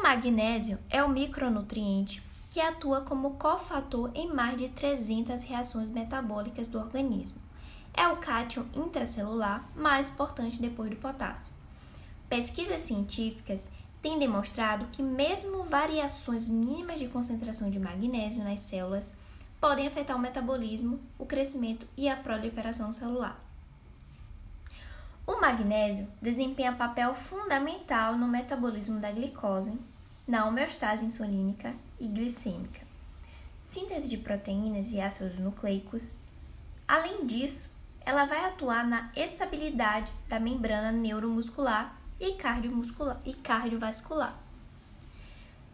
O magnésio é o micronutriente que atua como cofator em mais de 300 reações metabólicas do organismo. É o cátion intracelular mais importante depois do potássio. Pesquisas científicas têm demonstrado que mesmo variações mínimas de concentração de magnésio nas células podem afetar o metabolismo, o crescimento e a proliferação celular. O magnésio desempenha papel fundamental no metabolismo da glicose, na homeostase insulínica e glicêmica, síntese de proteínas e ácidos nucleicos. Além disso, ela vai atuar na estabilidade da membrana neuromuscular e, cardiomuscular, e cardiovascular,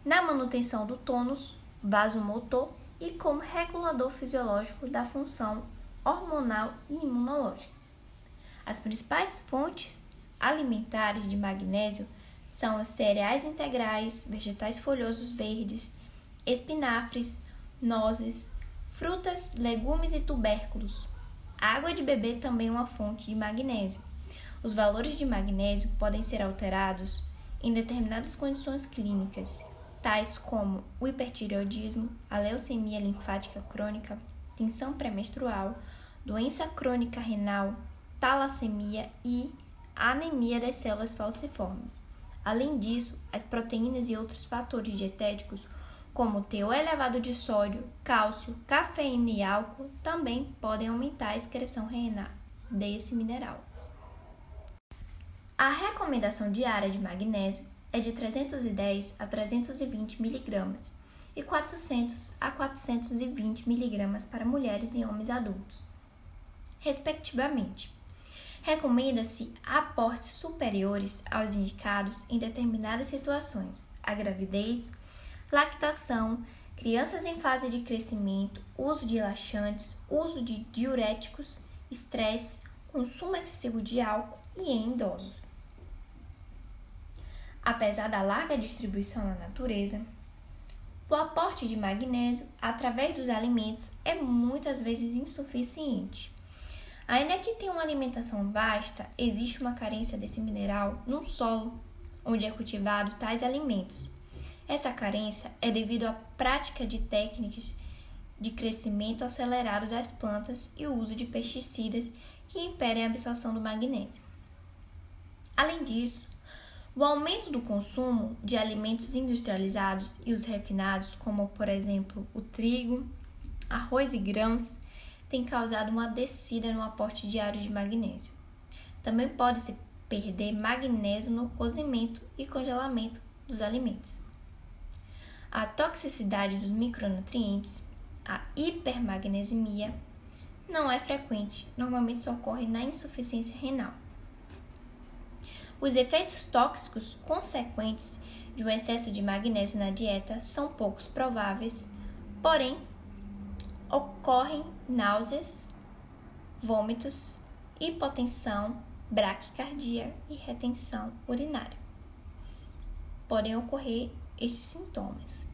na manutenção do tônus vasomotor e como regulador fisiológico da função hormonal e imunológica. As principais fontes alimentares de magnésio são os cereais integrais, vegetais folhosos verdes, espinafres, nozes, frutas, legumes e tubérculos. A água de bebê também é uma fonte de magnésio. Os valores de magnésio podem ser alterados em determinadas condições clínicas, tais como o hipertireoidismo, a leucemia linfática crônica, tensão pré-menstrual, doença crônica renal, talassemia e anemia das células falciformes. Além disso, as proteínas e outros fatores dietéticos, como o teor elevado de sódio, cálcio, cafeína e álcool, também podem aumentar a excreção renal desse mineral. A recomendação diária de magnésio é de 310 a 320 mg e 400 a 420 mg para mulheres e homens adultos, respectivamente. Recomenda-se aportes superiores aos indicados em determinadas situações: a gravidez, lactação, crianças em fase de crescimento, uso de laxantes, uso de diuréticos, estresse, consumo excessivo de álcool e em idosos. Apesar da larga distribuição na natureza, o aporte de magnésio através dos alimentos é muitas vezes insuficiente. Ainda que tenha uma alimentação vasta, existe uma carência desse mineral no solo onde é cultivado tais alimentos. Essa carência é devido à prática de técnicas de crescimento acelerado das plantas e o uso de pesticidas que impedem a absorção do magnésio. Além disso, o aumento do consumo de alimentos industrializados e os refinados, como por exemplo o trigo, arroz e grãos, tem causado uma descida no aporte diário de magnésio. Também pode-se perder magnésio no cozimento e congelamento dos alimentos. A toxicidade dos micronutrientes, a hipermagnesemia, não é frequente, normalmente só ocorre na insuficiência renal. Os efeitos tóxicos consequentes de um excesso de magnésio na dieta são poucos prováveis, porém ocorrem náuseas, vômitos, hipotensão, braquicardia e retenção urinária. Podem ocorrer esses sintomas.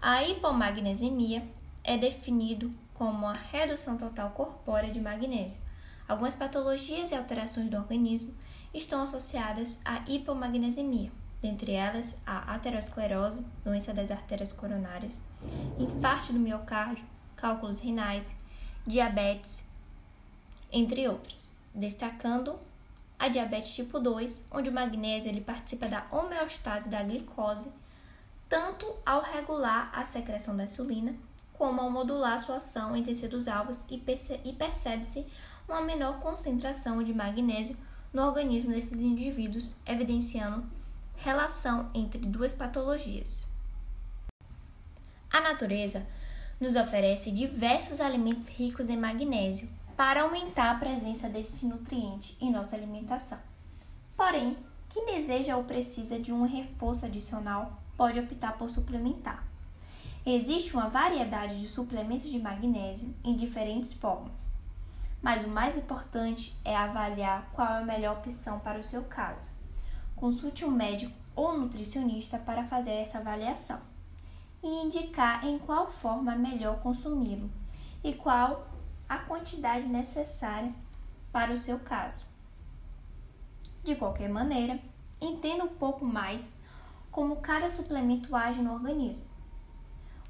A hipomagnesemia é definido como a redução total corpórea de magnésio. Algumas patologias e alterações do organismo estão associadas à hipomagnesemia dentre elas a aterosclerose, doença das artérias coronárias, infarto do miocárdio, cálculos renais, diabetes, entre outros, destacando a diabetes tipo 2, onde o magnésio ele participa da homeostase da glicose, tanto ao regular a secreção da insulina, como ao modular sua ação em tecidos alvos e, percebe-se uma menor concentração de magnésio no organismo desses indivíduos, evidenciando relação entre duas patologias. A natureza nos oferece diversos alimentos ricos em magnésio para aumentar a presença desse nutriente em nossa alimentação. Porém, quem deseja ou precisa de um reforço adicional pode optar por suplementar. Existe uma variedade de suplementos de magnésio em diferentes formas, mas o mais importante é avaliar qual é a melhor opção para o seu caso consulte um médico ou nutricionista para fazer essa avaliação e indicar em qual forma é melhor consumi-lo e qual a quantidade necessária para o seu caso. De qualquer maneira, entenda um pouco mais como cada suplemento age no organismo.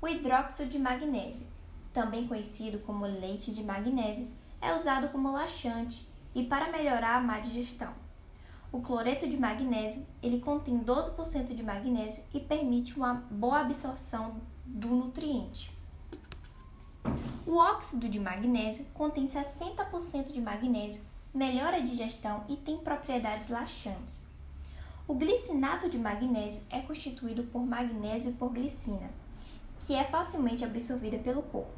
O hidróxido de magnésio, também conhecido como leite de magnésio, é usado como laxante e para melhorar a má digestão. O cloreto de magnésio, ele contém 12% de magnésio e permite uma boa absorção do nutriente. O óxido de magnésio contém 60% de magnésio, melhora a digestão e tem propriedades laxantes. O glicinato de magnésio é constituído por magnésio e por glicina, que é facilmente absorvida pelo corpo.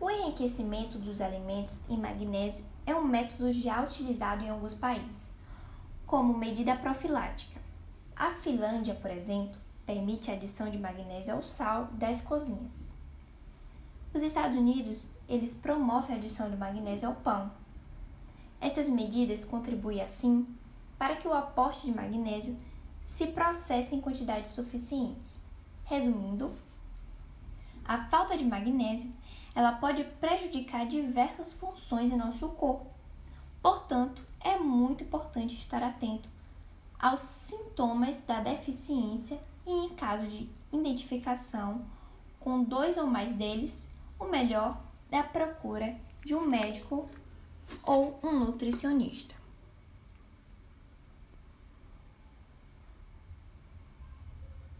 O enriquecimento dos alimentos em magnésio é um método já utilizado em alguns países, como medida profilática. A Finlândia, por exemplo, permite a adição de magnésio ao sal das cozinhas. Os Estados Unidos, eles promovem a adição de magnésio ao pão. Essas medidas contribuem assim para que o aporte de magnésio se processe em quantidades suficientes. Resumindo, a falta de magnésio, ela pode prejudicar diversas funções em nosso corpo. Portanto, é muito importante estar atento aos sintomas da deficiência e, em caso de identificação com dois ou mais deles, o melhor é a procura de um médico ou um nutricionista.